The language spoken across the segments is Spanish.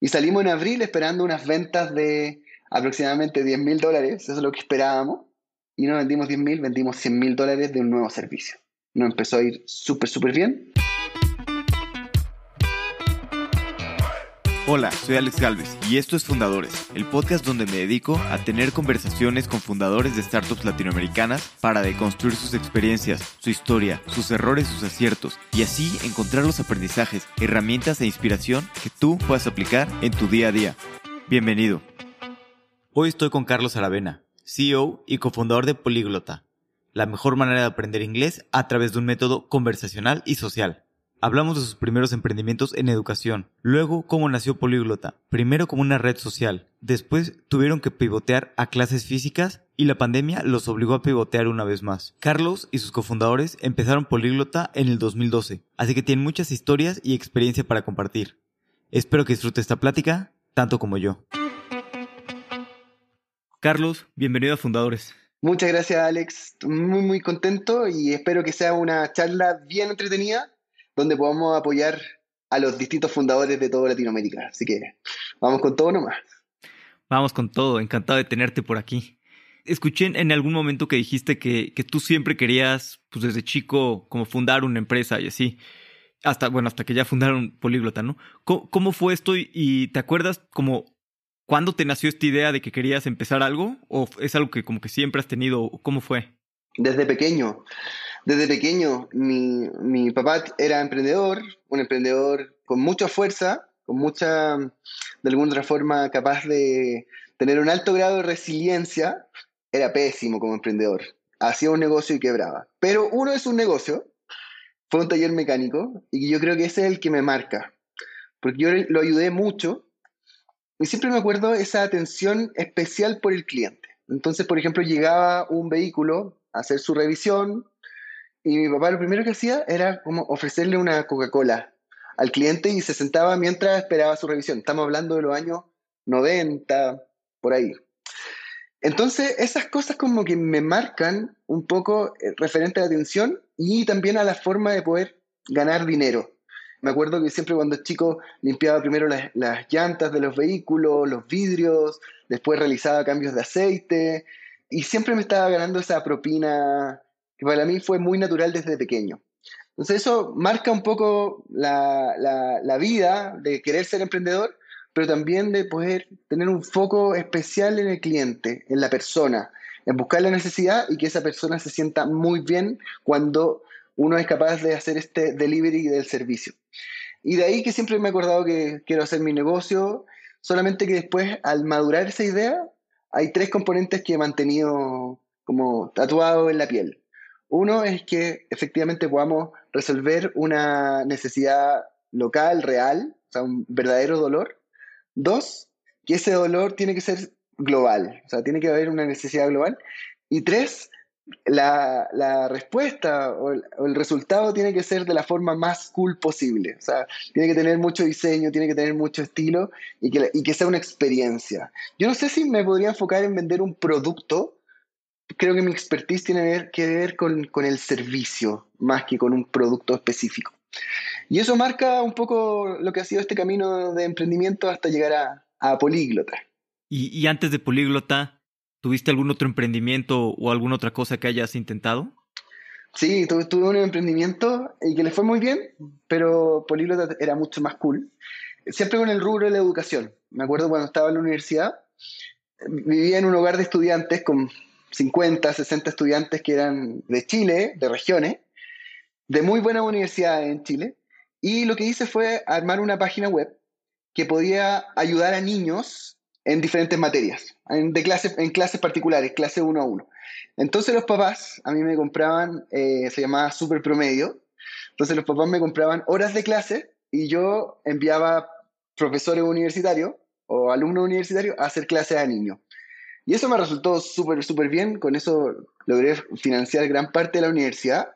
Y salimos en abril esperando unas ventas de aproximadamente 10 mil dólares, eso es lo que esperábamos, y no vendimos 10 mil, vendimos 100 mil dólares de un nuevo servicio. Nos empezó a ir súper, súper bien. Hola, soy Alex Galvez y esto es Fundadores, el podcast donde me dedico a tener conversaciones con fundadores de startups latinoamericanas para deconstruir sus experiencias, su historia, sus errores, sus aciertos y así encontrar los aprendizajes, herramientas e inspiración que tú puedas aplicar en tu día a día. Bienvenido. Hoy estoy con Carlos Aravena, CEO y cofundador de Políglota, la mejor manera de aprender inglés a través de un método conversacional y social. Hablamos de sus primeros emprendimientos en educación, luego cómo nació Políglota, primero como una red social, después tuvieron que pivotear a clases físicas y la pandemia los obligó a pivotear una vez más. Carlos y sus cofundadores empezaron Políglota en el 2012, así que tienen muchas historias y experiencia para compartir. Espero que disfrute esta plática tanto como yo. Carlos, bienvenido a Fundadores. Muchas gracias Alex, muy muy contento y espero que sea una charla bien entretenida donde podamos apoyar a los distintos fundadores de toda Latinoamérica. Así que vamos con todo nomás. Vamos con todo, encantado de tenerte por aquí. Escuché en algún momento que dijiste que, que tú siempre querías, pues desde chico, como fundar una empresa y así. Hasta, bueno, hasta que ya fundaron Políglota, ¿no? ¿Cómo, fue esto y, y, te acuerdas como cuándo te nació esta idea de que querías empezar algo? ¿O es algo que como que siempre has tenido? ¿Cómo fue? Desde pequeño. Desde pequeño, mi, mi papá era emprendedor, un emprendedor con mucha fuerza, con mucha, de alguna otra forma, capaz de tener un alto grado de resiliencia. Era pésimo como emprendedor. Hacía un negocio y quebraba. Pero uno es un negocio, fue un taller mecánico, y yo creo que ese es el que me marca. Porque yo lo ayudé mucho y siempre me acuerdo esa atención especial por el cliente. Entonces, por ejemplo, llegaba un vehículo a hacer su revisión, y mi papá lo primero que hacía era como ofrecerle una Coca-Cola al cliente y se sentaba mientras esperaba su revisión. Estamos hablando de los años 90, por ahí. Entonces, esas cosas como que me marcan un poco eh, referente a la atención y también a la forma de poder ganar dinero. Me acuerdo que siempre cuando chico limpiaba primero las, las llantas de los vehículos, los vidrios, después realizaba cambios de aceite y siempre me estaba ganando esa propina que para mí fue muy natural desde pequeño. Entonces eso marca un poco la, la, vida de querer ser emprendedor, pero también de poder tener un foco especial en el cliente, en la persona, en buscar la necesidad y que esa persona se sienta muy bien cuando uno es capaz de hacer este delivery del servicio. Y de ahí que siempre me he acordado que quiero hacer mi negocio, solamente que después al madurar esa idea, hay tres componentes que he mantenido como tatuado en la piel. Uno es que efectivamente podamos resolver una necesidad local, real, o sea, un verdadero dolor. Dos, que ese dolor tiene que ser global, o sea, tiene que haber una necesidad global. Y tres, la, respuesta o el, o el, resultado tiene que ser de la forma más cool posible. O sea, tiene que tener mucho diseño, tiene que tener mucho estilo y que, y que sea una experiencia. Yo no sé si me podría enfocar en vender un producto creo que mi expertise tiene que ver con, con, el servicio más que con un producto específico. Y eso marca un poco lo que ha sido este camino de emprendimiento hasta llegar a, a Políglota. ¿Y, ¿Y, antes de Políglota, tuviste algún otro emprendimiento o alguna otra cosa que hayas intentado? Sí, tuve, tuve un emprendimiento y que le fue muy bien, pero Políglota era mucho más cool. Siempre con el rubro de la educación. Me acuerdo cuando estaba en la universidad, vivía en un hogar de estudiantes con 50, 60 estudiantes que eran de Chile, de regiones, de muy buenas universidades en Chile. Y lo que hice fue armar una página web que podía ayudar a niños en diferentes materias, en, clases particulares, clase 1 a 1. Entonces los papás a mí me compraban, eh, se llamaba Super Promedio, entonces los papás me compraban horas de clase y yo enviaba profesores universitarios o alumnos universitarios a hacer clases a niños. Y eso me resultó súper, súper bien. Con eso logré financiar gran parte de la universidad.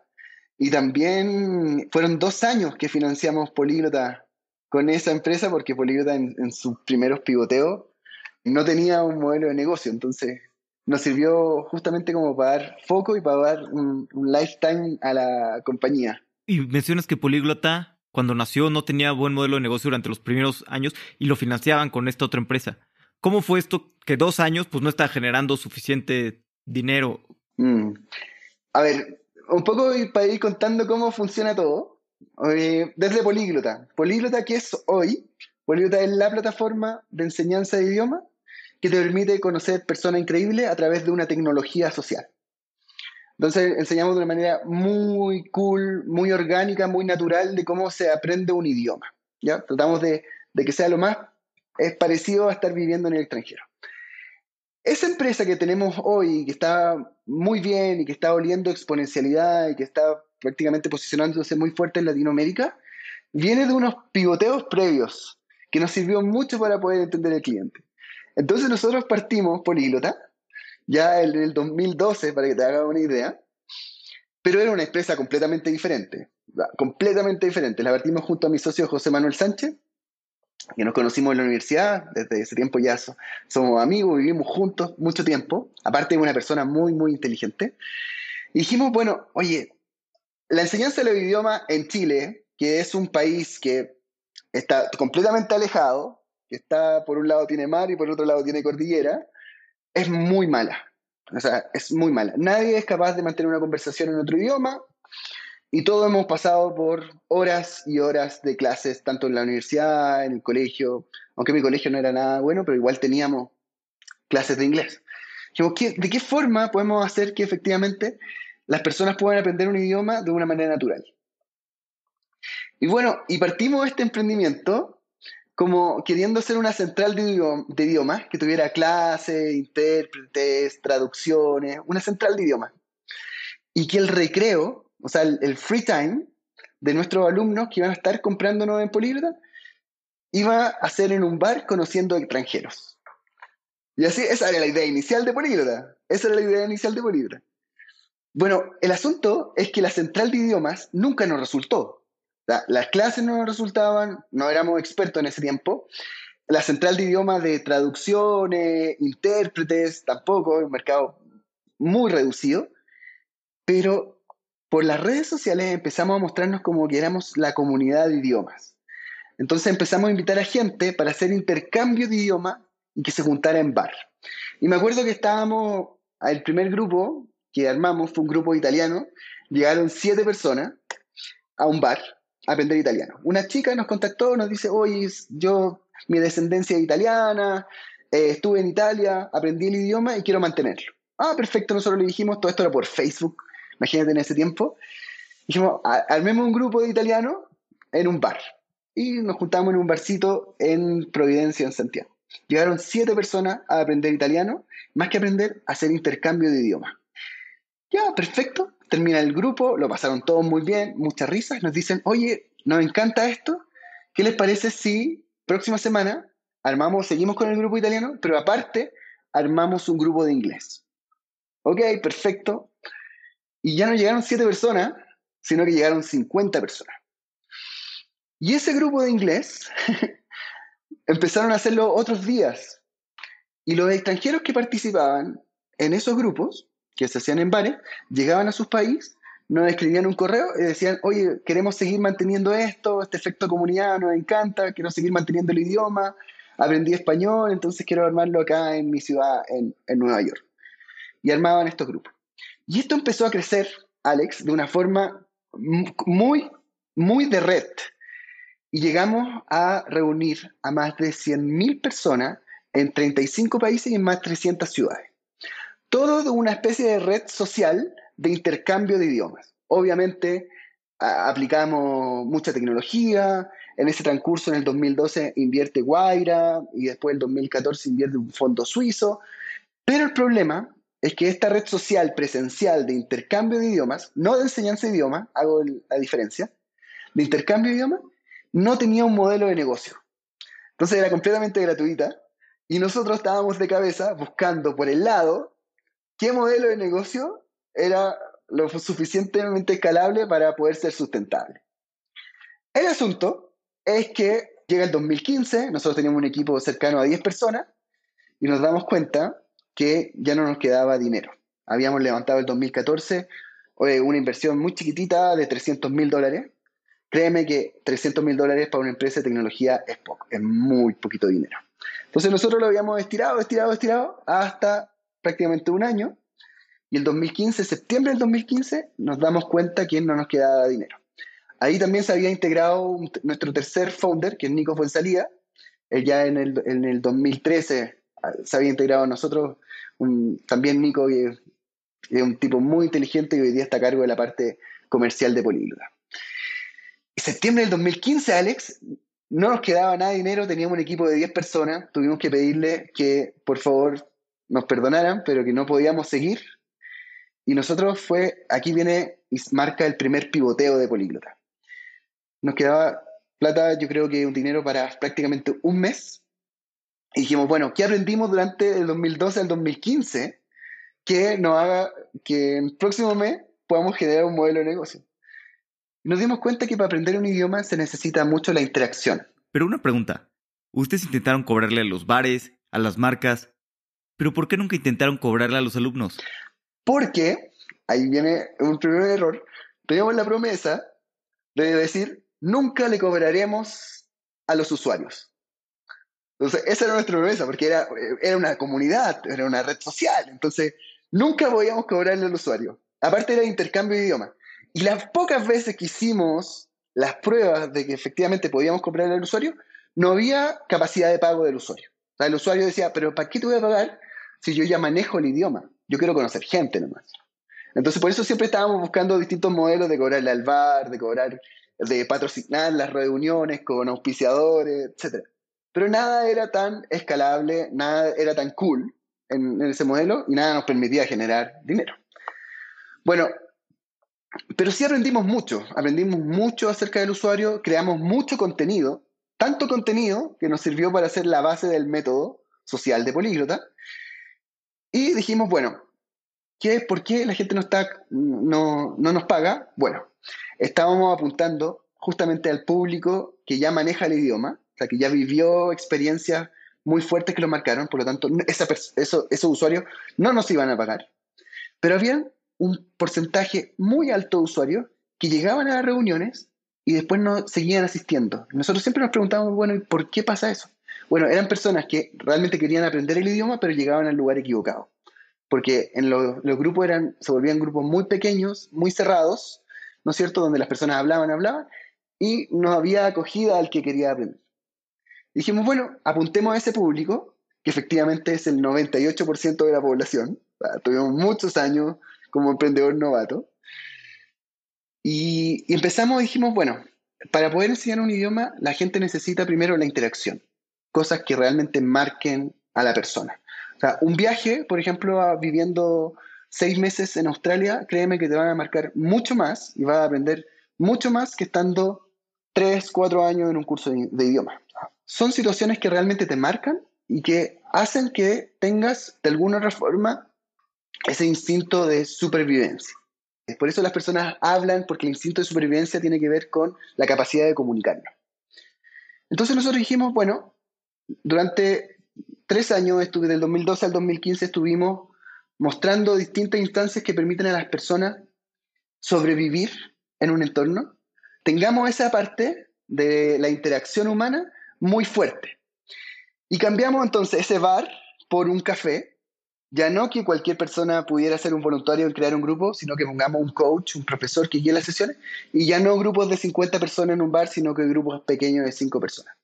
Y también fueron dos años que financiamos Políglota con esa empresa, porque Políglota en, sus primeros pivoteos no tenía un modelo de negocio. Entonces nos sirvió justamente como para dar foco y para dar un, un lifetime a la compañía. Y mencionas que Políglota cuando nació no tenía buen modelo de negocio durante los primeros años y lo financiaban con esta otra empresa. ¿Cómo fue esto que dos años pues no está generando suficiente dinero? Mm. A ver, un poco para ir contando cómo funciona todo. Desde Políglota. Políglota, que es hoy? Políglota es la plataforma de enseñanza de idioma que te permite conocer personas increíbles a través de una tecnología social. Entonces enseñamos de una manera muy cool, muy orgánica, muy natural de cómo se aprende un idioma. ¿ya? Tratamos de, de que sea lo más es parecido a estar viviendo en el extranjero. Esa empresa que tenemos hoy, que está muy bien y que está oliendo exponencialidad y que está prácticamente posicionándose muy fuerte en Latinoamérica, viene de unos pivoteos previos que nos sirvió mucho para poder entender el cliente. Entonces nosotros partimos políglota, ya en el 2012, para que te hagas una idea, pero era una empresa completamente diferente, completamente diferente. La partimos junto a mi socio José Manuel Sánchez, que nos conocimos en la universidad, desde ese tiempo ya somos amigos, vivimos juntos mucho tiempo, aparte de una persona muy, muy inteligente. Y dijimos, bueno, oye, la enseñanza del idioma en Chile, que es un país que está completamente alejado, que está, por un lado tiene mar y por otro lado tiene cordillera, es muy mala. O sea, es muy mala. Nadie es capaz de mantener una conversación en otro idioma y todos hemos pasado por horas y horas de clases, tanto en la universidad, en el colegio, aunque mi colegio no era nada bueno, pero igual teníamos clases de inglés. ¿de qué forma podemos hacer que efectivamente las personas puedan aprender un idioma de una manera natural? Y bueno, y partimos este emprendimiento como queriendo ser una central de, de idiomas que tuviera clases, intérpretes, traducciones, una central de idiomas. Y que el recreo o sea, el, free time de nuestros alumnos que iban a estar comprándonos en Políglota, iba a ser en un bar conociendo extranjeros. Y así, esa era la idea inicial de Políglota. Esa era la idea inicial de Políglota. Bueno, el asunto es que la central de idiomas nunca nos resultó. las clases no nos resultaban, no éramos expertos en ese tiempo. La central de idiomas de traducciones, intérpretes, tampoco, un mercado muy reducido. Pero por las redes sociales empezamos a mostrarnos como que éramos la comunidad de idiomas. Entonces empezamos a invitar a gente para hacer intercambio de idioma y que se juntara en bar. Y me acuerdo que estábamos, el primer grupo que armamos fue un grupo italiano, llegaron siete personas a un bar a aprender italiano. Una chica nos contactó, nos dice, oye, yo, mi descendencia es italiana, eh, estuve en Italia, aprendí el idioma y quiero mantenerlo. Ah, perfecto, nosotros le dijimos, todo esto era por Facebook, imagínate en ese tiempo, dijimos, armemos un grupo de italianos en un bar. Y nos juntamos en un barcito en Providencia, en Santiago. Llegaron siete personas a aprender italiano, más que aprender, a hacer intercambio de idioma. Ya, perfecto. Termina el grupo, lo pasaron todos muy bien, muchas risas. Nos dicen, oye, nos encanta esto. ¿Qué les parece si próxima semana armamos, seguimos con el grupo italiano, pero aparte armamos un grupo de inglés? Ok, perfecto. Y ya no llegaron siete personas, sino que llegaron 50 personas. Y ese grupo de inglés empezaron a hacerlo otros días. Y los extranjeros que participaban en esos grupos, que se hacían en bares, llegaban a sus países, nos escribían un correo y decían, oye, queremos seguir manteniendo esto, este efecto comunidad nos encanta, quiero seguir manteniendo el idioma, aprendí español, entonces quiero armarlo acá en mi ciudad, en, en Nueva York. Y armaban estos grupos. Y esto empezó a crecer, Alex, de una forma muy, muy de red. Y llegamos a reunir a más de 100.000 personas en 35 países y en más de 300 ciudades. Todo de una especie de red social de intercambio de idiomas. Obviamente aplicamos mucha tecnología, en ese transcurso en el 2012 invierte Guaira y después el 2014 invierte un fondo suizo, pero el problema es que esta red social presencial de intercambio de idiomas, no de enseñanza de idiomas, hago la diferencia, de intercambio de idiomas, no tenía un modelo de negocio. Entonces era completamente gratuita y nosotros estábamos de cabeza buscando por el lado qué modelo de negocio era lo suficientemente escalable para poder ser sustentable. El asunto es que llega el 2015, nosotros teníamos un equipo cercano a 10 personas y nos damos cuenta que ya no nos quedaba dinero. Habíamos levantado el 2014 una inversión muy chiquitita de 300 mil dólares créeme que 300 mil dólares para una empresa de tecnología es poco, es muy poquito dinero. Entonces nosotros lo habíamos estirado, estirado, estirado hasta prácticamente un año y el 2015, septiembre del 2015, nos damos cuenta que no nos quedaba dinero. Ahí también se había integrado nuestro tercer founder, que es Nico Fuensalida. Él ya en el, en el 2013 ah, se había integrado nosotros. también Nico es, un tipo muy inteligente y hoy día está a cargo de la parte comercial de Políglota. En septiembre del 2015, Alex, no nos quedaba nada de dinero, teníamos un equipo de 10 personas, tuvimos que pedirle que por favor nos perdonaran, pero que no podíamos seguir. Y nosotros fue, aquí viene y marca el primer pivoteo de Políglota. Nos quedaba plata, yo creo que un dinero para prácticamente un mes. Y dijimos, bueno, ¿qué aprendimos durante el 2012 al 2015 que nos haga que en el próximo mes podamos generar un modelo de negocio? nos dimos cuenta que para aprender un idioma se necesita mucho la interacción. Pero una pregunta. Ustedes intentaron cobrarle a los bares, a las marcas, pero ¿por qué nunca intentaron cobrarle a los alumnos? Porque, ahí viene un primer error, teníamos la promesa de decir, nunca le cobraremos a los usuarios. Entonces, esa era nuestra promesa, porque era, era una comunidad, era una red social. Entonces, nunca podíamos cobrarle al usuario. Aparte era intercambio de idioma. Y las pocas veces que hicimos las pruebas de que efectivamente podíamos cobrarle al usuario, no había capacidad de pago del usuario. O sea, el usuario decía, pero ¿para qué te voy a pagar si yo ya manejo el idioma? Yo quiero conocer gente nomás. Entonces, por eso siempre estábamos buscando distintos modelos de cobrarle al bar, de cobrar de patrocinar las reuniones con auspiciadores, etc. Pero nada era tan escalable, nada era tan cool en, ese modelo y nada nos permitía generar dinero. Bueno, pero sí aprendimos mucho, aprendimos mucho acerca del usuario, creamos mucho contenido, tanto contenido que nos sirvió para hacer la base del método social de políglota. Y dijimos, bueno, ¿qué, ¿por qué la gente no, está, no, no nos paga? Bueno, estábamos apuntando justamente al público que ya maneja el idioma, que ya vivió experiencias muy fuertes que lo marcaron, por lo tanto, esos usuarios no nos iban a pagar. Pero había un porcentaje muy alto de usuarios que llegaban a las reuniones y después no seguían asistiendo. Nosotros siempre nos preguntábamos, bueno, ¿y por qué pasa eso? Bueno, eran personas que realmente querían aprender el idioma, pero llegaban al lugar equivocado. Porque en los, grupos se volvían grupos muy pequeños, muy cerrados, ¿no es cierto?, donde las personas hablaban, hablaban, y no había acogida al que quería aprender. Dijimos, bueno, apuntemos a ese público, que efectivamente es el 98% de la población. tuvimos muchos años como emprendedor novato. Y, y empezamos, dijimos, bueno, para poder enseñar un idioma, la gente necesita primero la interacción, cosas que realmente marquen a la persona. O sea, un viaje, por ejemplo, viviendo seis meses en Australia, créeme que te van a marcar mucho más y vas a aprender mucho más que estando tres, cuatro años en un curso de, idioma. Son situaciones que realmente te marcan y que hacen que tengas de alguna forma ese instinto de supervivencia. Por eso las personas hablan, porque el instinto de supervivencia tiene que ver con la capacidad de comunicarnos. Entonces nosotros dijimos, bueno, durante tres años, del 2012 al 2015, estuvimos mostrando distintas instancias que permiten a las personas sobrevivir en un entorno, tengamos esa parte de la interacción humana muy fuerte. Y cambiamos entonces ese bar por un café, ya no que cualquier persona pudiera ser un voluntario en crear un grupo, sino que pongamos un coach, un profesor que guíe las sesiones, y ya no grupos de 50 personas en un bar, sino que grupos pequeños de 5 personas.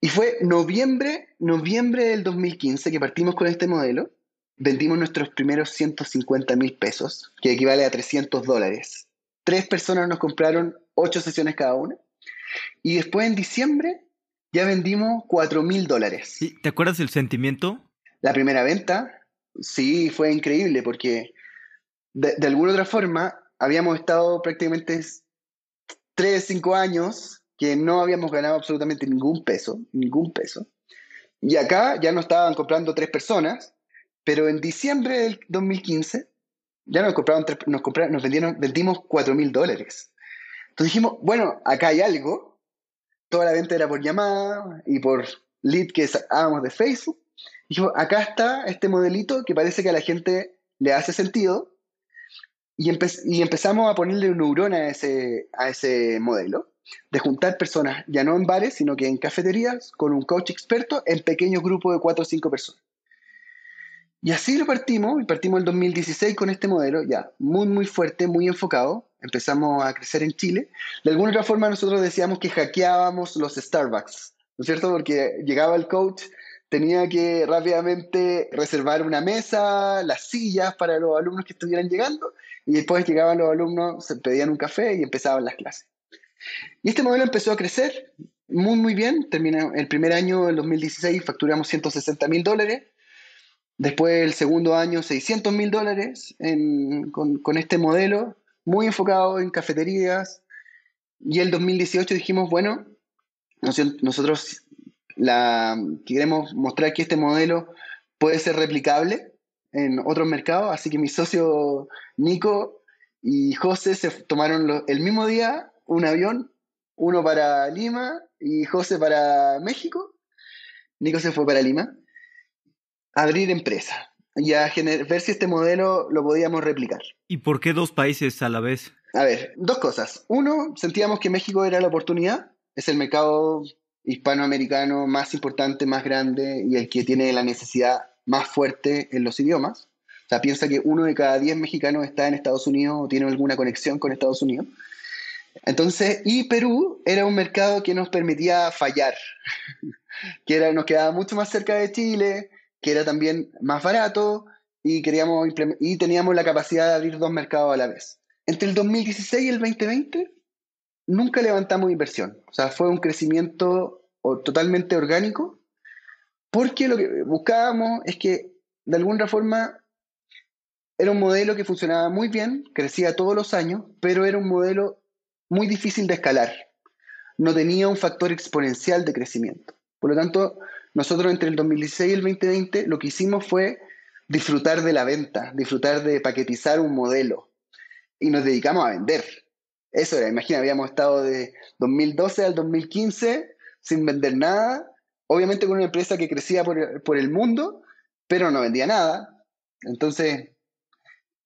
Y fue noviembre, noviembre del 2015 que partimos con este modelo, vendimos nuestros primeros 150 mil pesos, que equivale a 300 dólares. Tres personas nos compraron ocho sesiones cada una. Y después en diciembre ya vendimos 4 mil dólares. ¿Te acuerdas del sentimiento? La primera venta, sí, fue increíble porque de, de alguna otra forma habíamos estado prácticamente 3, 5 años que no habíamos ganado absolutamente ningún peso, ningún peso. Y acá ya nos estaban comprando tres personas pero en diciembre del 2015 ya nos compraron, nos, compraron, nos vendieron, vendimos 4 mil dólares. Entonces dijimos, bueno, acá hay algo. Toda la venta era por llamada y por lead que sacábamos de Facebook. Dijimos, acá está este modelito que parece que a la gente le hace sentido. Y, empezamos a ponerle neurona a ese, a ese modelo. de juntar personas, ya no en bares, sino que en cafeterías, con un coach experto, en pequeños grupos de cuatro o cinco personas. Y así lo partimos, y partimos el 2016 con este modelo, ya muy, muy fuerte, muy enfocado. Empezamos a crecer en Chile. De alguna otra forma nosotros decíamos que hackeábamos los Starbucks, ¿no es cierto? Porque llegaba el coach, tenía que rápidamente reservar una mesa, las sillas para los alumnos que estuvieran llegando, y después llegaban los alumnos, se pedían un café y empezaban las clases. Y este modelo empezó a crecer muy, muy bien. Termina el primer año, el 2016, facturamos 160 mil dólares Después el segundo año 600 mil dólares con, este modelo, muy enfocado en cafeterías. Y el 2018 dijimos, bueno, nosotros queremos mostrar que este modelo puede ser replicable en otros mercados, así que mi socio Nico y José se tomaron el mismo día un avión, uno para Lima y José para México. Nico se fue para Lima abrir empresa y a ver si este modelo lo podíamos replicar. ¿Y por qué dos países a la vez? A ver, dos cosas. Uno, sentíamos que México era la oportunidad, es el mercado hispanoamericano más importante, más grande y el que tiene la necesidad más fuerte en los idiomas. O sea, piensa que uno de cada diez mexicanos está en Estados Unidos o tiene alguna conexión con Estados Unidos. Entonces, y Perú era un mercado que nos permitía fallar, que era, nos quedaba mucho más cerca de Chile, que era también más barato y, queríamos y teníamos la capacidad de abrir dos mercados a la vez. Entre el 2016 y el 2020 nunca levantamos inversión, o sea, fue un crecimiento totalmente orgánico, porque lo que buscábamos es que de alguna forma era un modelo que funcionaba muy bien, crecía todos los años, pero era un modelo muy difícil de escalar. No tenía un factor exponencial de crecimiento. Por lo tanto, nosotros entre el 2016 y el 2020 lo que hicimos fue disfrutar de la venta, disfrutar de paquetizar un modelo y nos dedicamos a vender. Eso era, imagina, habíamos estado de 2012 al 2015 sin vender nada, obviamente con una empresa que crecía por, el mundo, pero no vendía nada. Entonces,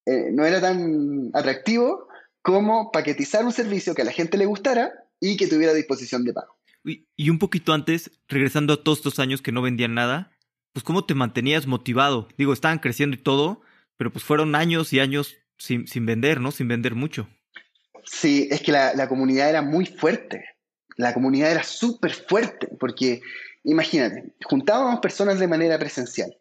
eh, no era tan atractivo como paquetizar un servicio que a la gente le gustara y que tuviera disposición de pago. Y un poquito antes, regresando a todos estos años que no vendían nada, pues cómo te mantenías motivado. Digo, estaban creciendo y todo, pero pues fueron años y años sin, vender, ¿no? Sin vender mucho. Sí, es que la, la comunidad era muy fuerte. La comunidad era súper fuerte, porque imagínate, juntábamos personas de manera presencial.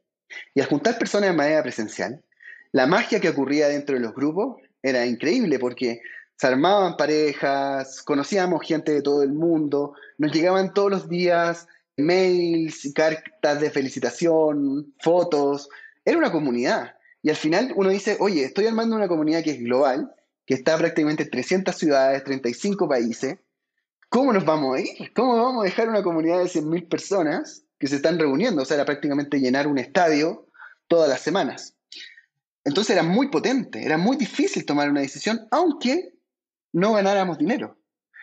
Y al juntar personas de manera presencial, la magia que ocurría dentro de los grupos era increíble, porque se armaban parejas, conocíamos gente de todo el mundo, nos llegaban todos los días mails, cartas de felicitación, fotos, era una comunidad. Y al final uno dice, oye, estoy armando una comunidad que es global, que está prácticamente en 300 ciudades, 35 países. ¿Cómo nos vamos a ir? ¿Cómo vamos a dejar una comunidad de 100.000 personas que se están reuniendo? O sea, era prácticamente llenar un estadio todas las semanas. Entonces era muy potente, era muy difícil tomar una decisión, aunque no ganáramos dinero.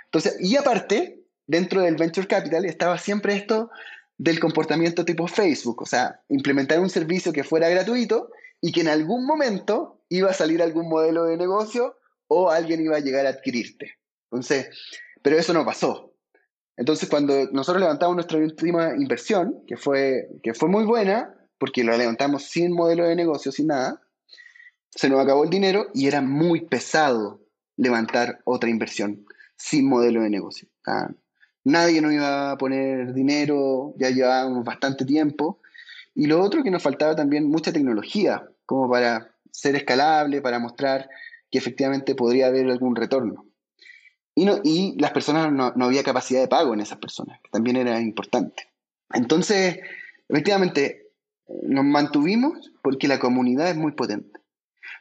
Entonces, y aparte, dentro del venture capital estaba siempre esto del comportamiento tipo Facebook, o sea, implementar un servicio que fuera gratuito y que en algún momento iba a salir algún modelo de negocio o alguien iba a llegar a adquirirte. Entonces, pero eso no pasó. Entonces, cuando nosotros levantamos nuestra última inversión, que fue, que fue muy buena, porque lo levantamos sin modelo de negocio, sin nada, se nos acabó el dinero y era muy pesado levantar otra inversión sin modelo de negocio. nadie nos iba a poner dinero, ya llevábamos bastante tiempo. Y lo otro que nos faltaba también mucha tecnología, como para ser escalable, para mostrar que efectivamente podría haber algún retorno. Y, no, y las personas no, no había capacidad de pago en esas personas, que también era importante. Entonces, efectivamente, nos mantuvimos porque la comunidad es muy potente.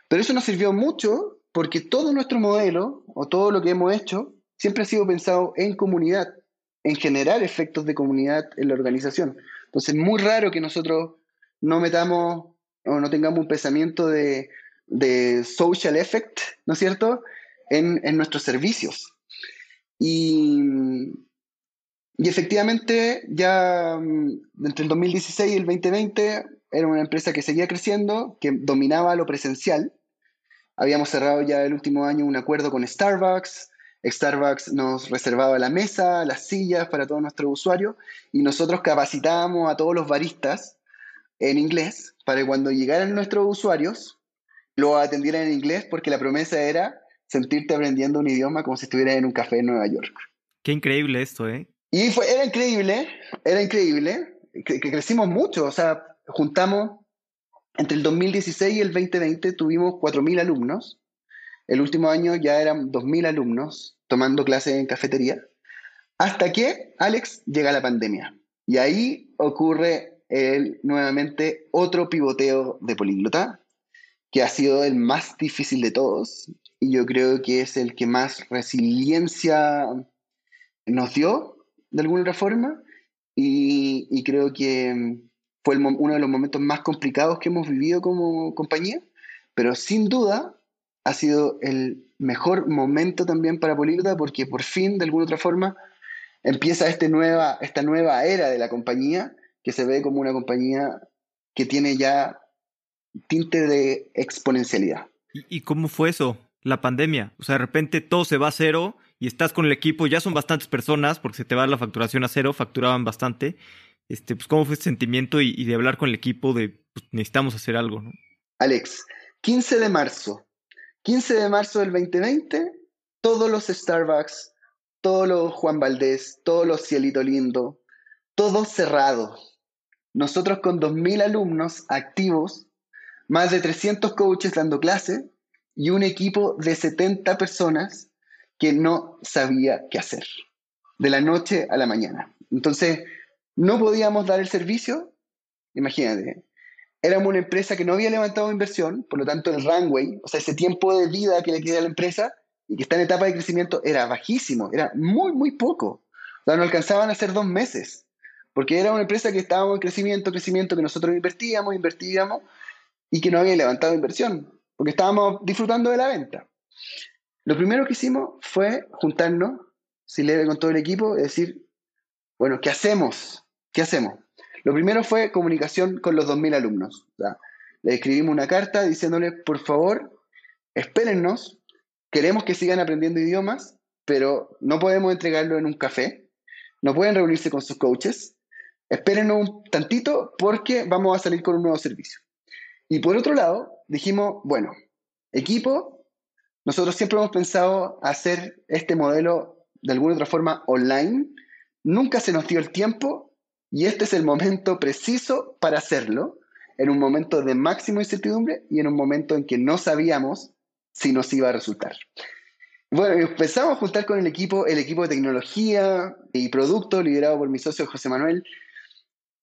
Pero eso nos sirvió mucho porque todo nuestro modelo o todo lo que hemos hecho siempre ha sido pensado en comunidad, en generar efectos de comunidad en la organización. Entonces es muy raro que nosotros no metamos o no tengamos un pensamiento de, social effect, ¿no es cierto?, en, nuestros servicios. Y, y, efectivamente, ya mm, entre el 2016 y el 2020 era una empresa que seguía creciendo, que dominaba lo presencial, Habíamos cerrado ya el último año un acuerdo con Starbucks, Starbucks nos reservaba la mesa, las sillas para todos nuestros usuarios y nosotros capacitábamos a todos los baristas en inglés para que cuando llegaran nuestros usuarios lo atendieran en inglés porque la promesa era sentirte aprendiendo un idioma como si estuvieras en un café en Nueva York. Qué increíble esto, ¿eh? Y fue, era increíble, era increíble, que crecimos mucho, o sea, juntamos entre el 2016 y el 2020 tuvimos 4.000 alumnos. El último año ya eran 2.000 alumnos tomando clases en cafetería. Hasta que, Alex, llega la pandemia. Y ahí ocurre el, nuevamente otro pivoteo de políglota, que ha sido el más difícil de todos. Y yo creo que es el que más resiliencia nos dio, de alguna otra forma. Y, y creo que fue uno de los momentos más complicados que hemos vivido como compañía, pero sin duda ha sido el mejor momento también para Políglota porque por fin, de alguna otra forma, empieza este nueva, esta nueva era de la compañía que se ve como una compañía que tiene ya tinte de exponencialidad. ¿Y, cómo fue eso? La pandemia. O sea, de repente todo se va a cero y estás con el equipo, ya son bastantes personas porque se te va la facturación a cero, facturaban bastante este, pues, ¿cómo fue ese sentimiento y, de hablar con el equipo de pues, necesitamos hacer algo? ¿no? Alex, 15 de marzo, 15 de marzo del 2020, todos los Starbucks, todos los Juan Valdés, todos los Cielito Lindo, todo cerrado. Nosotros con 2.000 alumnos activos, más de 300 coaches dando clase y un equipo de 70 personas que no sabía qué hacer, de la noche a la mañana. Entonces, no podíamos dar el servicio, imagínate, éramos una empresa que no había levantado inversión, por lo tanto el runway, o sea, ese tiempo de vida que le queda a la empresa y que está en etapa de crecimiento era bajísimo, era muy, muy poco. O sea, no alcanzaban a ser dos meses, porque era una empresa que estábamos en crecimiento, crecimiento, que nosotros invertíamos, invertíamos y que no había levantado inversión, porque estábamos disfrutando de la venta. Lo primero que hicimos fue juntarnos, si leve con todo el equipo, y decir, bueno, ¿qué hacemos? ¿Qué hacemos? Lo primero fue comunicación con los 2.000 alumnos. le escribimos una carta diciéndoles, por favor, espérennos, queremos que sigan aprendiendo idiomas, pero no podemos entregarlo en un café, no pueden reunirse con sus coaches, espérennos un tantito porque vamos a salir con un nuevo servicio. Y por otro lado, dijimos, bueno, equipo, nosotros siempre hemos pensado hacer este modelo de alguna otra forma online, nunca se nos dio el tiempo y este es el momento preciso para hacerlo, en un momento de máxima incertidumbre y en un momento en que no sabíamos si nos iba a resultar. Bueno, empezamos a juntar con el equipo, el equipo de tecnología y producto liderado por mi socio José Manuel.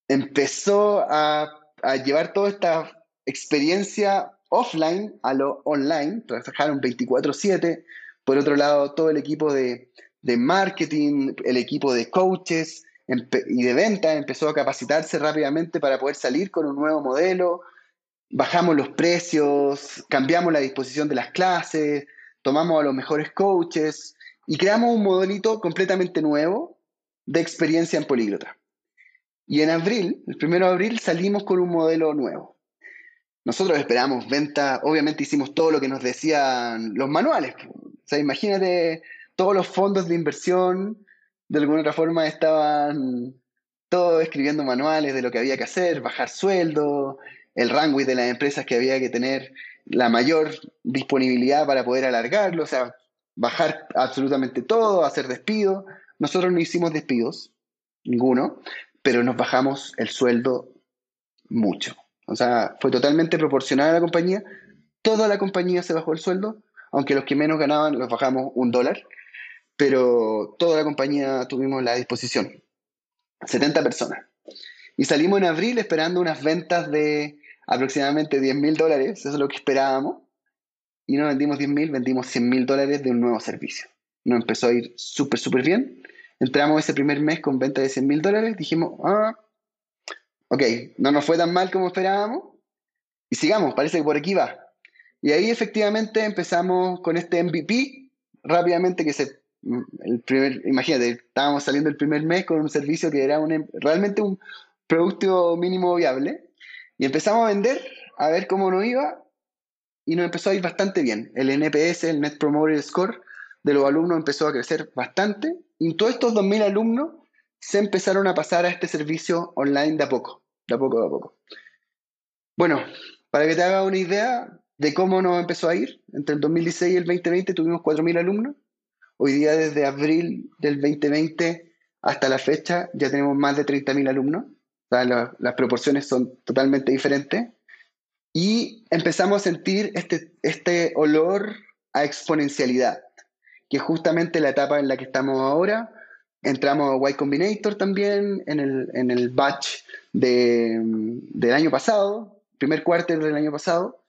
Empezó a, llevar toda esta experiencia offline a lo online, trabajaron 24/7. Por otro lado, todo el equipo de, de marketing, el equipo de coaches, y de venta empezó a capacitarse rápidamente para poder salir con un nuevo modelo, bajamos los precios, cambiamos la disposición de las clases, tomamos a los mejores coaches y creamos un modelito completamente nuevo de experiencia en políglota. Y en abril, el primero de abril, salimos con un modelo nuevo. Nosotros esperamos venta, obviamente hicimos todo lo que nos decían los manuales. O sea, imagínate todos los fondos de inversión de alguna otra forma estaban todos escribiendo manuales de lo que había que hacer, bajar sueldo, el rango de las empresas que había que tener la mayor disponibilidad para poder alargarlo, o sea, bajar absolutamente todo, hacer despidos. Nosotros no hicimos despidos, ninguno, pero nos bajamos el sueldo mucho. O sea, fue totalmente proporcional a la compañía. Toda la compañía se bajó el sueldo, aunque los que menos ganaban los bajamos un dólar pero toda la compañía tuvimos la disposición. 70 personas. Y salimos en abril esperando unas ventas de aproximadamente 10 mil dólares, eso es lo que esperábamos. Y no vendimos 10 mil, vendimos 100 mil dólares de un nuevo servicio. Nos empezó a ir súper, súper bien. Entramos ese primer mes con venta de 100 mil dólares, dijimos, ah, ok, no nos fue tan mal como esperábamos. Y sigamos, parece que por aquí va. Y ahí efectivamente empezamos con este MVP rápidamente que se el primer, imagínate, estábamos saliendo el primer mes con un servicio que era un, realmente un producto mínimo viable y empezamos a vender, a ver cómo nos iba y nos empezó a ir bastante bien. El NPS, el Net Promoter Score, de los alumnos empezó a crecer bastante y todos estos 2.000 alumnos se empezaron a pasar a este servicio online de a poco, de a poco, de a poco. Bueno, para que te haga una idea de cómo nos empezó a ir, entre el 2016 y el 2020 tuvimos 4.000 alumnos. Hoy día, desde abril del 2020 hasta la fecha, ya tenemos más de 30.000 alumnos. Las proporciones son totalmente diferentes. Y empezamos a sentir este, este olor a exponencialidad, que es justamente la etapa en la que estamos ahora. Entramos a Y Combinator también en el, en el batch de, del año pasado, primer cuarto del año pasado,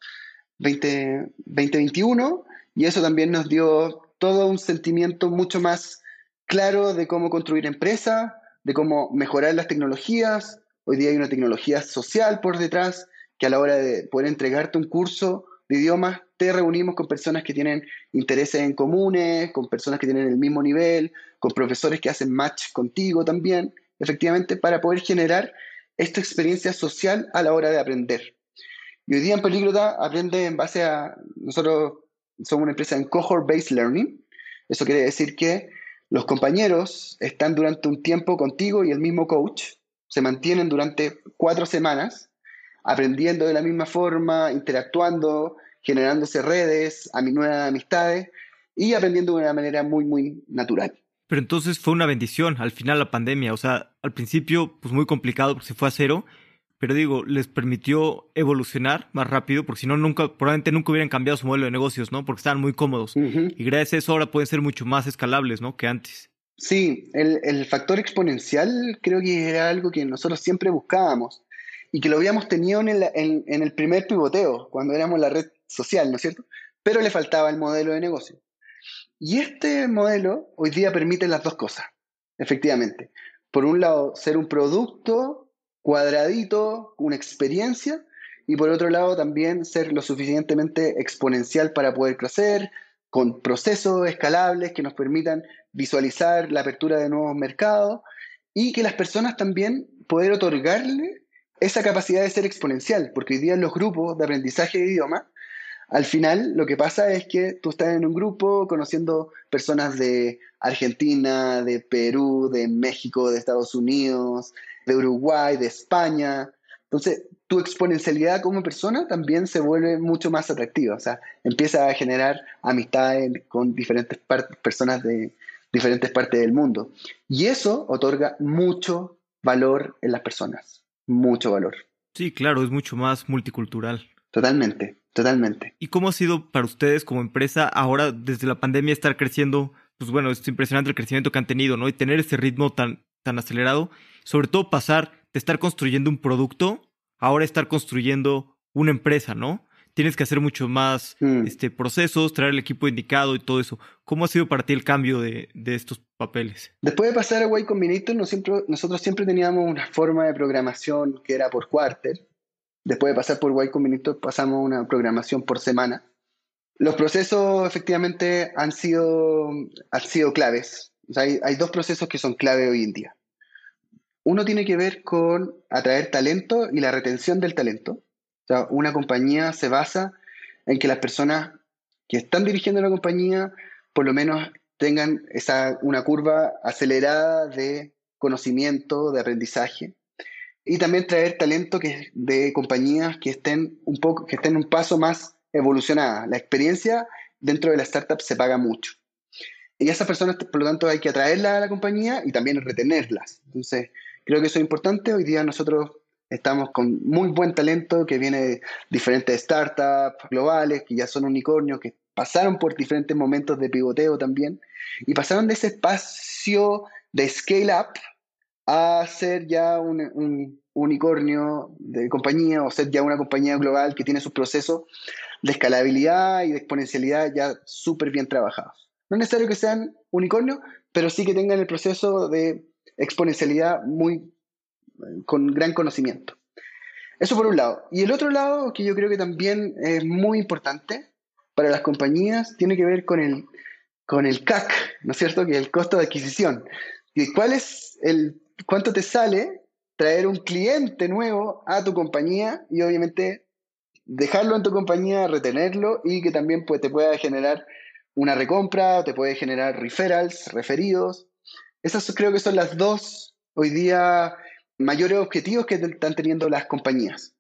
20, 2021, y eso también nos dio todo un sentimiento mucho más claro de cómo construir empresa, de cómo mejorar las tecnologías. Hoy día hay una tecnología social por detrás que a la hora de poder entregarte un curso de idiomas, te reunimos con personas que tienen intereses en comunes, con personas que tienen el mismo nivel, con profesores que hacen match contigo también, efectivamente, para poder generar esta experiencia social a la hora de aprender. Y hoy día en Políglota aprende en base a, nosotros somos una empresa en cohort-based learning, eso quiere decir que los compañeros están durante un tiempo contigo y el mismo coach, se mantienen durante cuatro semanas aprendiendo de la misma forma, interactuando, generándose redes, nuevas amistades y aprendiendo de una manera muy, muy natural. Pero entonces fue una bendición al final la pandemia, o sea, al principio pues muy complicado porque se fue a cero, pero digo, les permitió evolucionar más rápido, porque si no, nunca, probablemente nunca hubieran cambiado su modelo de negocios, ¿no? Porque estaban muy cómodos. Y gracias a eso ahora pueden ser mucho más escalables, ¿no? Que antes. Sí, el, el, factor exponencial creo que era algo que nosotros siempre buscábamos y que lo habíamos tenido en el, en, el primer pivoteo, cuando éramos la red social, ¿no es cierto? Pero le faltaba el modelo de negocio. Y este modelo hoy día permite las dos cosas, efectivamente. Por un lado, ser un producto cuadradito, una experiencia, y por otro lado también ser lo suficientemente exponencial para poder crecer, con procesos escalables que nos permitan visualizar la apertura de nuevos mercados y que las personas también poder otorgarle esa capacidad de ser exponencial, porque hoy día en los grupos de aprendizaje de idioma, al final lo que pasa es que tú estás en un grupo conociendo personas de Argentina, de Perú, de México, de Estados Unidos, de Uruguay, de España. Entonces, tu exponencialidad como persona también se vuelve mucho más atractiva. O sea, empieza a generar amistades con diferentes personas de diferentes partes del mundo. Y eso otorga mucho valor en las personas mucho valor. Sí, claro, es mucho más multicultural. Totalmente, totalmente. ¿Y cómo ha sido para ustedes como empresa ahora desde la pandemia estar creciendo? Pues bueno, es impresionante el crecimiento que han tenido, ¿no? Y tener ese ritmo tan, tan acelerado, sobre todo pasar de estar construyendo un producto, ahora estar construyendo una empresa, ¿no? tienes que hacer mucho más mm. este, procesos, traer el equipo indicado y todo eso. ¿Cómo ha sido para ti el cambio de, estos papeles? Después de pasar a Y Combinator, nosotros siempre teníamos una forma de programación que era por quarter. Después de pasar por Y Combinator, pasamos una programación por semana. Los procesos efectivamente han sido, han sido claves. Hay, dos procesos que son clave hoy en día. Uno tiene que ver con atraer talento y la retención del talento una compañía se basa en que las personas que están dirigiendo la compañía por lo menos tengan esa, una curva acelerada de conocimiento, de aprendizaje, y también traer talento que, de compañías que estén un poco, que estén un paso más evolucionada. La experiencia dentro de la startup se paga mucho. Y esas personas, por lo tanto, hay que atraerlas a la compañía y también retenerlas. Entonces, creo que eso es importante. Hoy día nosotros Estamos con muy buen talento que viene de diferentes startups globales, que ya son unicornios, que pasaron por diferentes momentos de pivoteo también, y pasaron de ese espacio de scale up a ser ya un, unicornio de compañía o ser ya una compañía global que tiene sus procesos de escalabilidad y de exponencialidad ya súper bien trabajados. No es necesario que sean unicornios, pero sí que tengan el proceso de exponencialidad muy con gran conocimiento. Eso por un lado. Y el otro lado, que yo creo que también es muy importante para las compañías, tiene que ver con el, con el CAC, ¿no es cierto? Que es el costo de adquisición. ¿Y cuál es el, cuánto te sale traer un cliente nuevo a tu compañía y obviamente dejarlo en tu compañía, retenerlo y que también pues, te pueda generar una recompra, te puede generar referrals, referidos. Esas creo que son las dos hoy día mayores objetivos que están teniendo las compañías.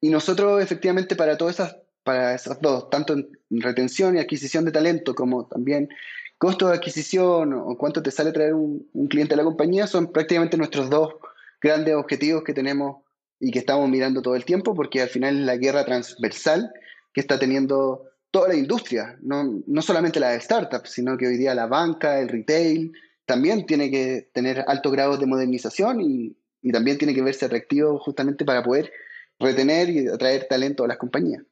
Y nosotros efectivamente para todas esas, para esas dos, tanto en retención y adquisición de talento como también costo de adquisición o cuánto te sale traer un, un cliente a la compañía, son prácticamente nuestros dos grandes objetivos que tenemos y que estamos mirando todo el tiempo, porque al final es la guerra transversal que está teniendo toda la industria, no, no solamente las startups, sino que hoy día la banca, el retail, también tiene que tener altos grados de modernización y, y también tiene que verse atractivo justamente para poder retener y atraer talento a las compañías.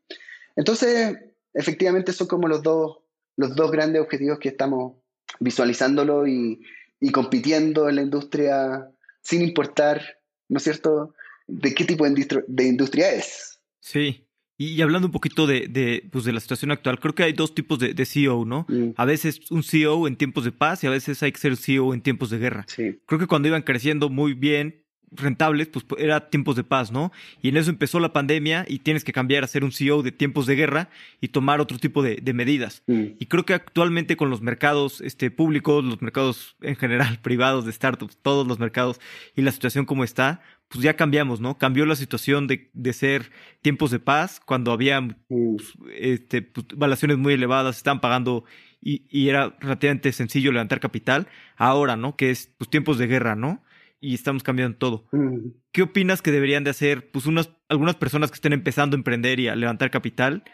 Entonces, efectivamente son como los dos, los dos grandes objetivos que estamos visualizándolo y, y compitiendo en la industria sin importar, ¿no es cierto?, de qué tipo de industria, es. Sí. Y, hablando un poquito de, de, pues de la situación actual, creo que hay dos tipos de, de CEO, ¿no? Mm. A veces un CEO en tiempos de paz y a veces hay que ser CEO en tiempos de guerra. Sí. Creo que cuando iban creciendo muy bien, rentables, pues era tiempos de paz, ¿no? Y en eso empezó la pandemia y tienes que cambiar a ser un CEO de tiempos de guerra y tomar otro tipo de, medidas. Y creo que actualmente con los mercados este, públicos, los mercados en general privados de startups, todos los mercados y la situación como está, pues ya cambiamos, ¿no? Cambió la situación de, de ser tiempos de paz cuando había pues, este, pues, valuaciones muy elevadas, estaban pagando y, y, era relativamente sencillo levantar capital. Ahora, ¿no? Que es pues tiempos de guerra, ¿no? Y estamos cambiando todo. Mm. ¿Qué opinas que deberían de hacer pues unas, algunas personas que estén empezando a emprender y a levantar capital?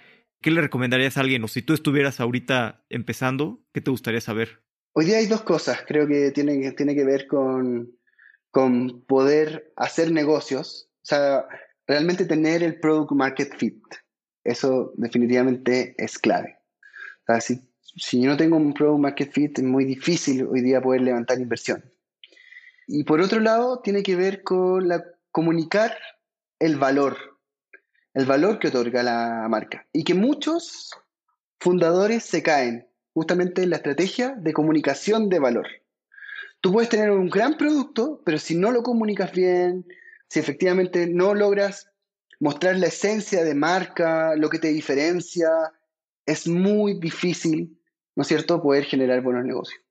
¿Qué le recomendarías a alguien? O si tú estuvieras ahorita empezando, ¿qué te gustaría saber? Hoy día hay dos cosas, creo que tiene, tiene que ver con, con poder hacer negocios, o sea, realmente tener el product market fit. Eso definitivamente es clave. O sea, si, si yo no tengo un product market fit, es muy difícil hoy día poder levantar inversión. Y por otro lado, tiene que ver con la, comunicar el valor, el valor que otorga la marca. Y que muchos fundadores se caen justamente en la estrategia de comunicación de valor. Tú puedes tener un gran producto, pero si no lo comunicas bien, si efectivamente no logras mostrar la esencia de marca, lo que te diferencia, es muy difícil, ¿no es cierto?, poder generar buenos negocios.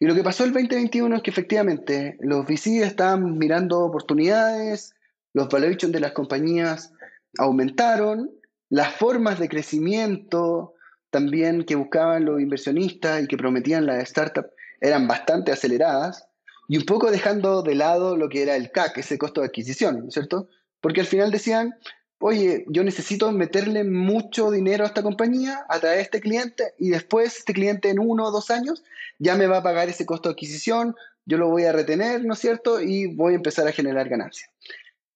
Y lo que pasó el 2021 es que efectivamente los VC estaban mirando oportunidades, los valuations de las compañías aumentaron, las formas de crecimiento también que buscaban los inversionistas y que prometían las startups eran bastante aceleradas y un poco dejando de lado lo que era el CAC, ese costo de adquisición, ¿no es cierto? Porque al final decían, oye, yo necesito meterle mucho dinero a esta compañía, atraer a este cliente y después este cliente en uno o dos años ya me va a pagar ese costo de adquisición, yo lo voy a retener, ¿no es cierto? Y voy a empezar a generar ganancias.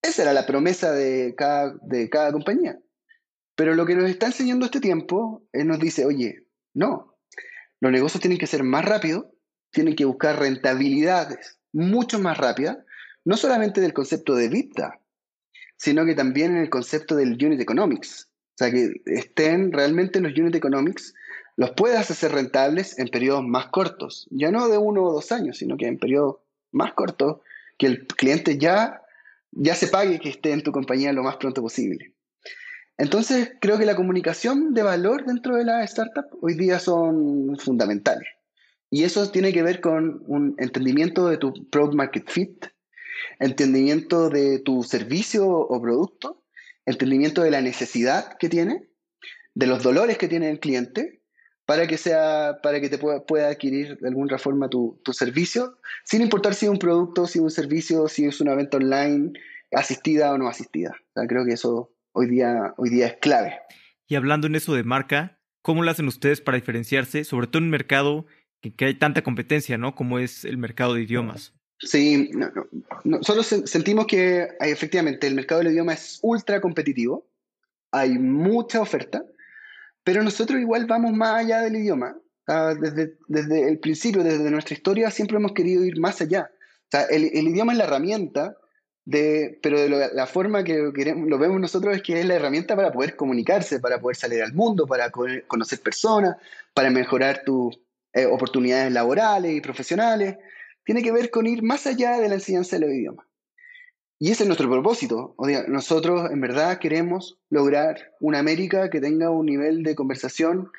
Esa era la promesa de cada, de cada compañía. Pero lo que nos está enseñando este tiempo, él nos dice, oye, no, los negocios tienen que ser más rápidos, tienen que buscar rentabilidades mucho más rápidas, no solamente del concepto de vida, sino que también en el concepto del unit economics. O sea, que estén realmente los unit economics, los puedas hacer rentables en periodos más cortos, ya no de uno o dos años, sino que en periodos más cortos, que el cliente ya, ya se pague que esté en tu compañía lo más pronto posible. Entonces, creo que la comunicación de valor dentro de la startup hoy día son fundamentales. Y eso tiene que ver con un entendimiento de tu product market fit, entendimiento de tu servicio o producto, entendimiento de la necesidad que tiene, de los dolores que tiene el cliente, para que, sea, para que te pueda, adquirir de alguna forma tu, servicio, sin importar si es un producto, si es un servicio, si es una venta online, asistida o no asistida. creo que eso hoy día, hoy día es clave. Y hablando en eso de marca, ¿cómo lo hacen ustedes para diferenciarse, sobre todo en un mercado que, que hay tanta competencia, ¿no? Como es el mercado de idiomas. Sí, nosotros sentimos que efectivamente el mercado del idioma es ultra competitivo, hay mucha oferta, pero nosotros igual vamos más allá del idioma. desde, desde el principio, desde nuestra historia, siempre hemos querido ir más allá. O sea, el, idioma es la herramienta, de, pero de la forma que queremos, lo vemos nosotros es que es la herramienta para poder comunicarse, para poder salir al mundo, para conocer personas, para mejorar tus eh, oportunidades laborales y profesionales tiene que ver con ir más allá de la enseñanza de los idiomas. Y ese es nuestro propósito. O sea, nosotros en verdad queremos lograr una América que tenga un nivel de conversación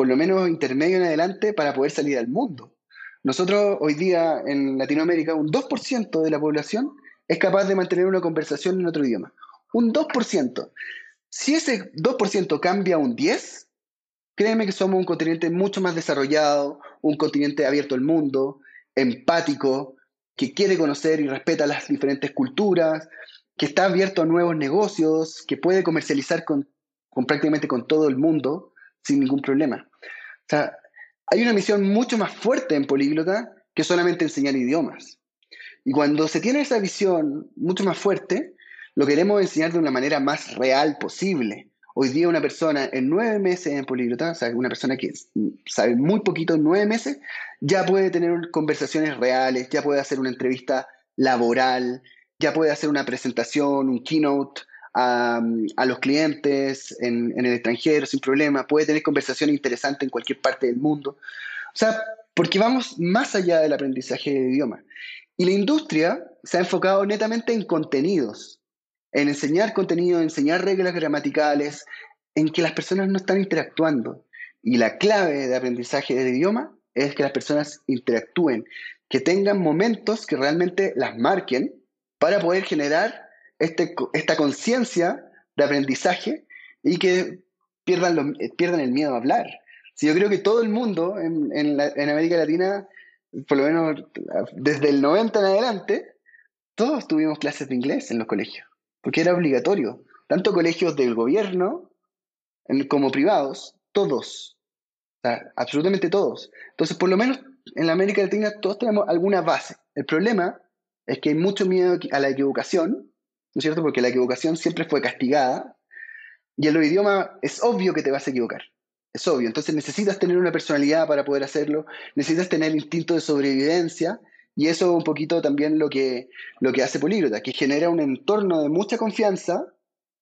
por lo menos intermedio en adelante, para poder salir al mundo. Nosotros hoy día en Latinoamérica, un 2% de la población es capaz de mantener una conversación en otro idioma. Un 2%. Si ese 2% cambia a un 10%, créeme que somos un continente mucho más desarrollado, un continente abierto al mundo, empático, que quiere conocer y respeta las diferentes culturas, que está abierto a nuevos negocios, que puede comercializar con, prácticamente con todo el mundo sin ningún problema. O sea, hay una misión mucho más fuerte en Políglota que solamente enseñar idiomas. Y cuando se tiene esa visión mucho más fuerte, lo queremos enseñar de una manera más real posible. Hoy día una persona en nueve meses en sea, una persona que sabe muy poquito en nueve meses, ya puede tener conversaciones reales, ya puede hacer una entrevista laboral, ya puede hacer una presentación, un keynote a, los clientes en, en, el extranjero sin problema, puede tener conversaciones interesantes en cualquier parte del mundo. O sea, porque vamos más allá del aprendizaje de idioma. Y la industria se ha enfocado netamente en contenidos, en enseñar contenido, enseñar reglas gramaticales, en que las personas no están interactuando. Y la clave de aprendizaje del idioma es que las personas interactúen, que tengan momentos que realmente las marquen para poder generar este, esta conciencia de aprendizaje y que pierdan, pierdan el miedo a hablar. Si yo creo que todo el mundo en, en América Latina, por lo menos desde el 90 en adelante, todos tuvimos clases de inglés en los colegios porque era obligatorio. Tanto colegios del gobierno como privados, todos. absolutamente todos. Entonces, por lo menos en la América Latina todos tenemos alguna base. El problema es que hay mucho miedo a la equivocación, ¿no es cierto? Porque la equivocación siempre fue castigada y en los idiomas es obvio que te vas a equivocar. Es obvio. Entonces necesitas tener una personalidad para poder hacerlo, necesitas tener el instinto de sobrevivencia y eso es un poquito también lo que, lo que hace Políglota, que genera un entorno de mucha confianza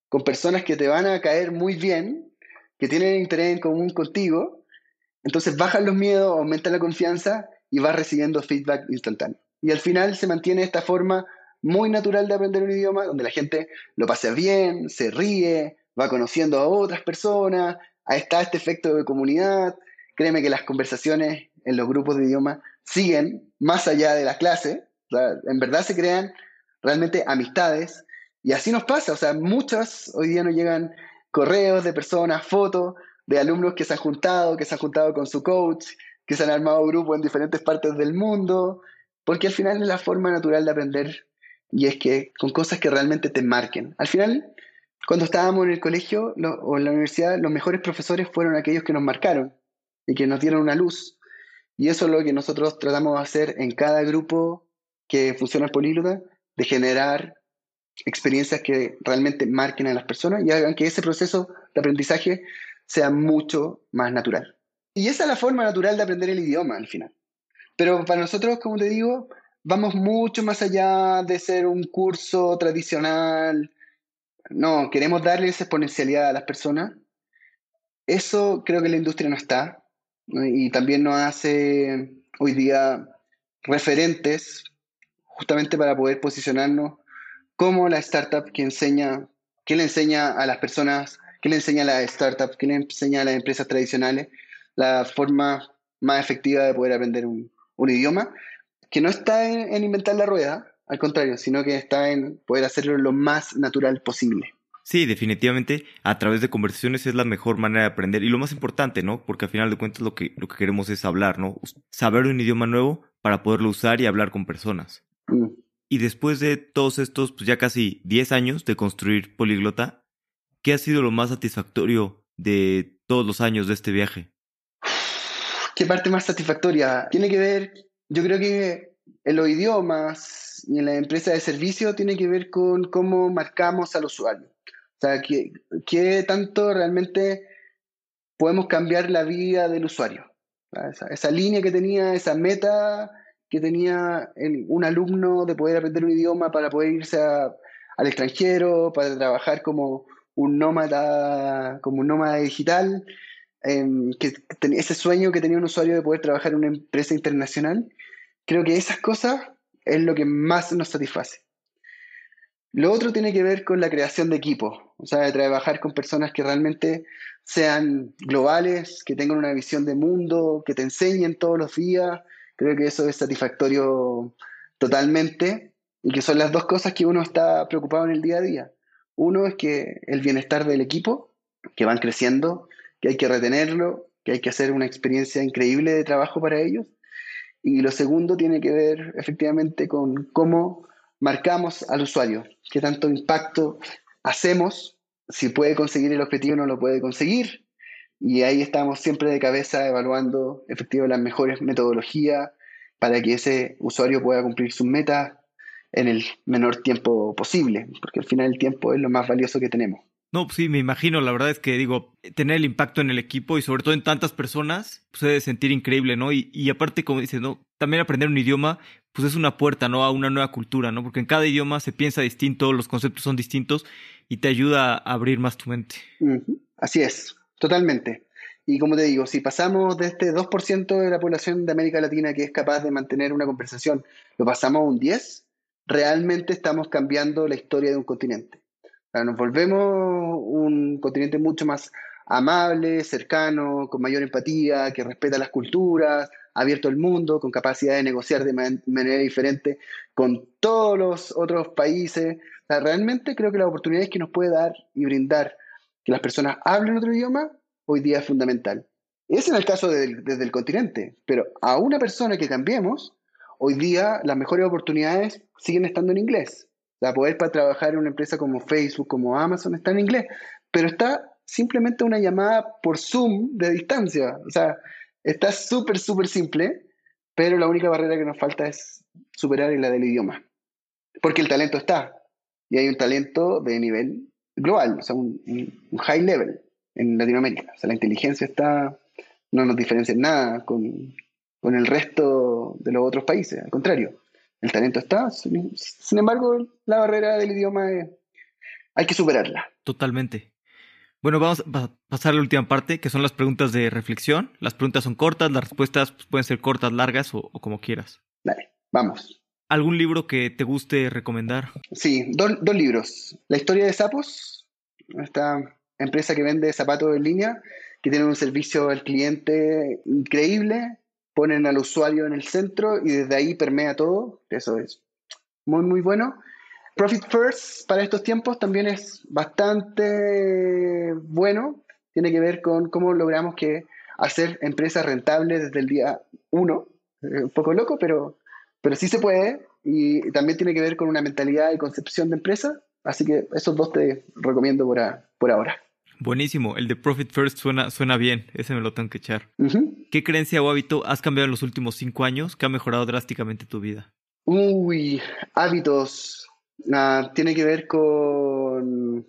con personas que te van a caer muy bien, que tienen interés en común contigo. Entonces bajan los miedos, aumenta la confianza y vas recibiendo feedback instantáneo. Y al final se mantiene esta forma muy natural de aprender un idioma, donde la gente lo pasa bien, se ríe, va conociendo a otras personas, está este efecto de comunidad. Créeme que las conversaciones en los grupos de idioma siguen más allá de la clase, en verdad se crean realmente amistades y así nos pasa, o sea, muchas hoy día nos llegan correos de personas, fotos de alumnos que se han juntado, que se han juntado con su coach, que se han armado grupos en diferentes partes del mundo, porque al final es la forma natural de aprender y es que con cosas que realmente te marquen. Al final, cuando estábamos en el colegio o en la universidad, los mejores profesores fueron aquellos que nos marcaron y que nos dieron una luz y eso es lo que nosotros tratamos de hacer en cada grupo que funciona el políglota, de generar experiencias que realmente marquen a las personas y hagan que ese proceso de aprendizaje sea mucho más natural. Y esa es la forma natural de aprender el idioma al final. Pero para nosotros, como te digo, vamos mucho más allá de ser un curso tradicional. No, queremos darle esa exponencialidad a las personas. Eso creo que la industria no está y también nos hace hoy día referentes justamente para poder posicionarnos como la startup que enseña, que le enseña a las personas, que le enseña a las startups, que le enseña a las empresas tradicionales la forma más efectiva de poder aprender un, idioma, que no está en inventar la rueda, al contrario, sino que está en poder hacerlo lo más natural posible. Sí, definitivamente a través de conversaciones es la mejor manera de aprender y lo más importante, ¿no? Porque al final de cuentas lo que, lo que queremos es hablar, ¿no? Saber un idioma nuevo para poderlo usar y hablar con personas. Mm. Y después de todos estos, pues ya casi 10 años de construir Poliglota, ¿qué ha sido lo más satisfactorio de todos los años de este viaje? ¿Qué parte más satisfactoria? Tiene que ver, yo creo que en los idiomas y en la empresa de servicio tiene que ver con cómo marcamos al usuario. O sea, ¿qué, tanto realmente podemos cambiar la vida del usuario? Esa, línea que tenía, esa meta que tenía un alumno de poder aprender un idioma para poder irse al extranjero, para trabajar como un nómada, como un nómada digital, em, que, ese sueño que tenía un usuario de poder trabajar en una empresa internacional, creo que esas cosas es lo que más nos satisface. Lo otro tiene que ver con la creación de equipos, o sea, de trabajar con personas que realmente sean globales, que tengan una visión de mundo, que te enseñen todos los días. Creo que eso es satisfactorio totalmente y que son las dos cosas que uno está preocupado en el día a día. Uno es que el bienestar del equipo, que van creciendo, que hay que retenerlo, que hay que hacer una experiencia increíble de trabajo para ellos. Y lo segundo tiene que ver efectivamente con cómo marcamos al usuario, qué tanto impacto hacemos, si puede conseguir el objetivo o no lo puede conseguir. Y ahí estamos siempre de cabeza evaluando efectivamente las mejores metodologías para que ese usuario pueda cumplir sus metas en el menor tiempo posible, porque al final el tiempo es lo más valioso que tenemos. No, pues sí, me imagino, la verdad es que digo, tener el impacto en el equipo y sobre todo en tantas personas, pues debe sentir increíble, ¿no? Y, y aparte, como dices, ¿no? También aprender un idioma, pues es una puerta, ¿no? A una nueva cultura, ¿no? Porque en cada idioma se piensa distinto, los conceptos son distintos y te ayuda a abrir más tu mente. Así es, totalmente. Y como te digo, si pasamos de este 2% de la población de América Latina que es capaz de mantener una conversación, lo pasamos a un 10%, realmente estamos cambiando la historia de un continente. Nos volvemos un continente mucho más amable, cercano, con mayor empatía, que respeta las culturas, abierto al mundo, con capacidad de negociar de manera diferente con todos los otros países. realmente creo que las oportunidades que nos puede dar y brindar que las personas hablen otro idioma hoy día es fundamental. Ese es el caso desde el continente, pero a una persona que cambiemos, hoy día las mejores oportunidades siguen estando en inglés. La poder para trabajar en una empresa como Facebook, como Amazon, está en inglés, pero está simplemente una llamada por Zoom de distancia. O sea, está súper, súper simple, pero la única barrera que nos falta es superar la del idioma. Porque el talento está, y hay un talento de nivel global, o sea, un, high level en Latinoamérica. O sea, la inteligencia está, no nos diferencia en nada con, con el resto de los otros países, al contrario, el talento está, sin embargo, la barrera del idioma hay que superarla. Totalmente. Bueno, vamos a pasar a la última parte, que son las preguntas de reflexión. Las preguntas son cortas, las respuestas pues, pueden ser cortas, largas o, como quieras. Dale, vamos. ¿Algún libro que te guste recomendar? Sí, dos libros. La historia de sapos, esta empresa que vende zapatos en línea, que tiene un servicio al cliente increíble, ponen al usuario en el centro y desde ahí permea todo. Eso es muy, muy bueno. Profit First para estos tiempos también es bastante bueno. Tiene que ver con cómo logramos que hacer empresas rentables desde el día uno. un poco loco, pero, pero sí se puede. Y también tiene que ver con una mentalidad y concepción de empresa. Así que esos dos te recomiendo por, por ahora. Buenísimo, el de Profit First suena, suena bien, ese me lo tengo que echar. ¿Qué creencia o hábito has cambiado en los últimos cinco años que ha mejorado drásticamente tu vida? Uy, hábitos. tiene que ver con...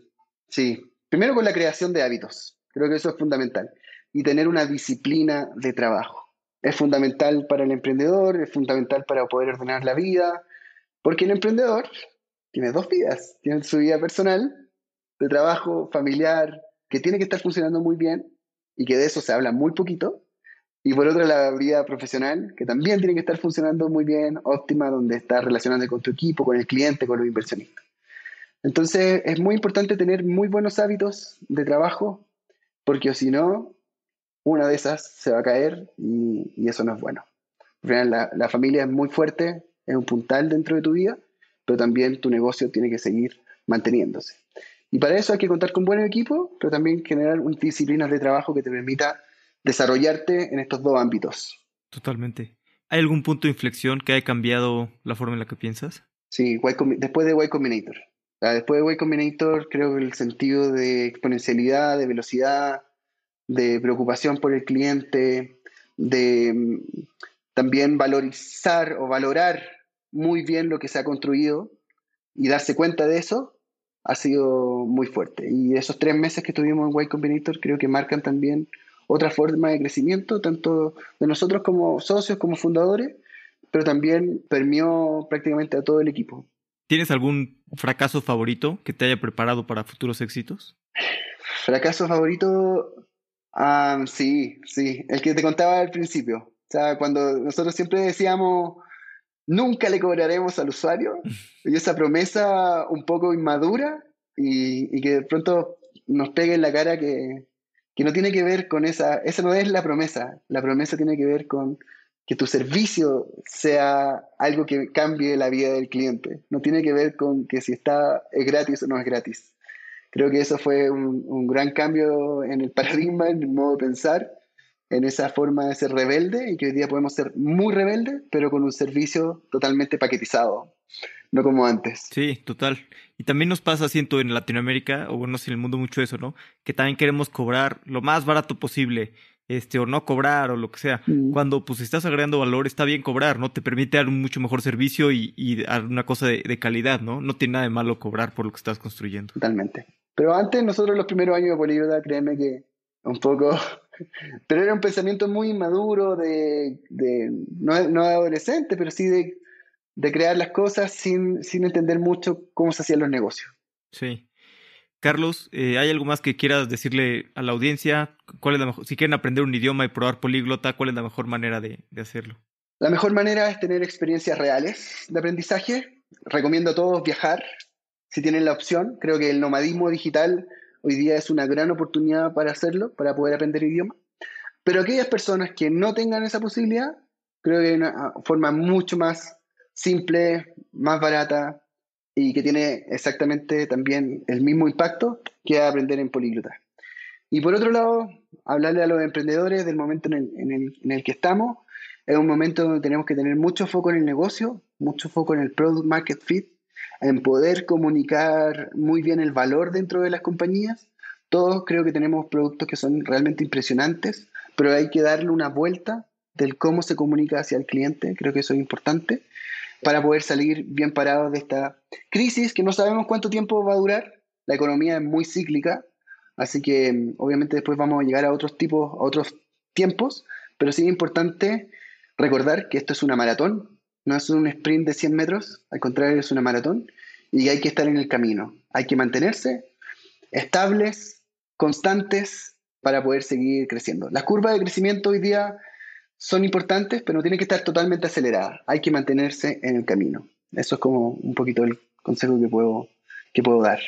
Sí, primero con la creación de hábitos. Creo que eso es fundamental. Y tener una disciplina de trabajo. Es fundamental para el emprendedor, es fundamental para poder ordenar la vida, porque el emprendedor tiene dos vidas. Tiene su vida personal, de trabajo, familiar, que tiene que estar funcionando muy bien y que de eso se habla muy poquito. Y por otra, la vida profesional, que también tiene que estar funcionando muy bien, óptima, donde estás relacionando con tu equipo, con el cliente, con los inversionistas. Entonces, es muy importante tener muy buenos hábitos de trabajo, porque si no, una de esas se va a caer y, eso no es bueno. La, la familia es muy fuerte, es un puntal dentro de tu vida, pero también tu negocio tiene que seguir manteniéndose. Y para eso hay que contar con buen equipo, pero también generar disciplinas de trabajo que te permita desarrollarte en estos dos ámbitos. Totalmente. ¿Hay algún punto de inflexión que haya cambiado la forma en la que piensas? Sí, después de Y Combinator. Después de Y Combinator, creo que el sentido de exponencialidad, de velocidad, de preocupación por el cliente, de mm, también valorizar o valorar muy bien lo que se ha construido y darse cuenta de eso, ha sido muy fuerte. Y esos tres meses que tuvimos en Y Combinator creo que marcan también otra forma de crecimiento, tanto de nosotros como socios, como fundadores, pero también permeó prácticamente a todo el equipo. ¿Tienes algún fracaso favorito que te haya preparado para futuros éxitos? Fracaso favorito, ah, sí, sí, el que te contaba al principio. O sea, cuando nosotros siempre decíamos, nunca le cobraremos al usuario. Y esa promesa un poco inmadura y, que de pronto nos pegue en la cara que, que no tiene que ver con esa, esa no es la promesa, la promesa tiene que ver con que tu servicio sea algo que cambie la vida del cliente, no tiene que ver con que si está es gratis o no es gratis. Creo que eso fue un, un gran cambio en el paradigma, en el modo de pensar en esa forma de ser rebelde y que hoy día podemos ser muy rebeldes, pero con un servicio totalmente paquetizado, no como antes. Sí, total. Y también nos pasa, siento, en Latinoamérica, o bueno, en el mundo mucho eso, ¿no? Que también queremos cobrar lo más barato posible, este, o no cobrar, o lo que sea. Mm. Cuando pues estás agregando valor, está bien cobrar, ¿no? Te permite dar un mucho mejor servicio y, y dar una cosa de, de calidad, ¿no? No tiene nada de malo cobrar por lo que estás construyendo. Totalmente. Pero antes, nosotros los primeros años de Políglota, créeme que un poco pero era un pensamiento muy inmaduro de, no, no, de adolescente, pero sí de, crear las cosas sin, sin, entender mucho cómo se hacían los negocios. Sí. Carlos, eh, ¿hay algo más que quieras decirle a la audiencia? ¿Cuál es la mejor, si quieren aprender un idioma y probar políglota, ¿cuál es la mejor manera de, de hacerlo? La mejor manera es tener experiencias reales de aprendizaje. Recomiendo a todos viajar, si tienen la opción. Creo que el nomadismo digital Hoy día es una gran oportunidad para hacerlo, para poder aprender idioma. Pero aquellas personas que no tengan esa posibilidad, creo que hay una forma mucho más simple, más barata y que tiene exactamente también el mismo impacto que aprender en políglota. Y por otro lado, hablarle a los emprendedores del momento en, el, en el, que estamos. Es un momento donde tenemos que tener mucho foco en el negocio, mucho foco en el product market fit, en poder comunicar muy bien el valor dentro de las compañías. Todos creo que tenemos productos que son realmente impresionantes, pero hay que darle una vuelta del cómo se comunica hacia el cliente, creo que eso es importante, para poder salir bien parados de esta crisis que no sabemos cuánto tiempo va a durar. La economía es muy cíclica, así que obviamente después vamos a llegar a otros tipos, a otros tiempos, pero sí es importante recordar que esto es una maratón, no es un sprint de 100 metros, al contrario es una maratón y hay que estar en el camino. Hay que mantenerse estables, constantes para poder seguir creciendo. Las curvas de crecimiento hoy día son importantes, pero no tienen que estar totalmente aceleradas. Hay que mantenerse en el camino. Eso es como un poquito el consejo que puedo, que puedo dar.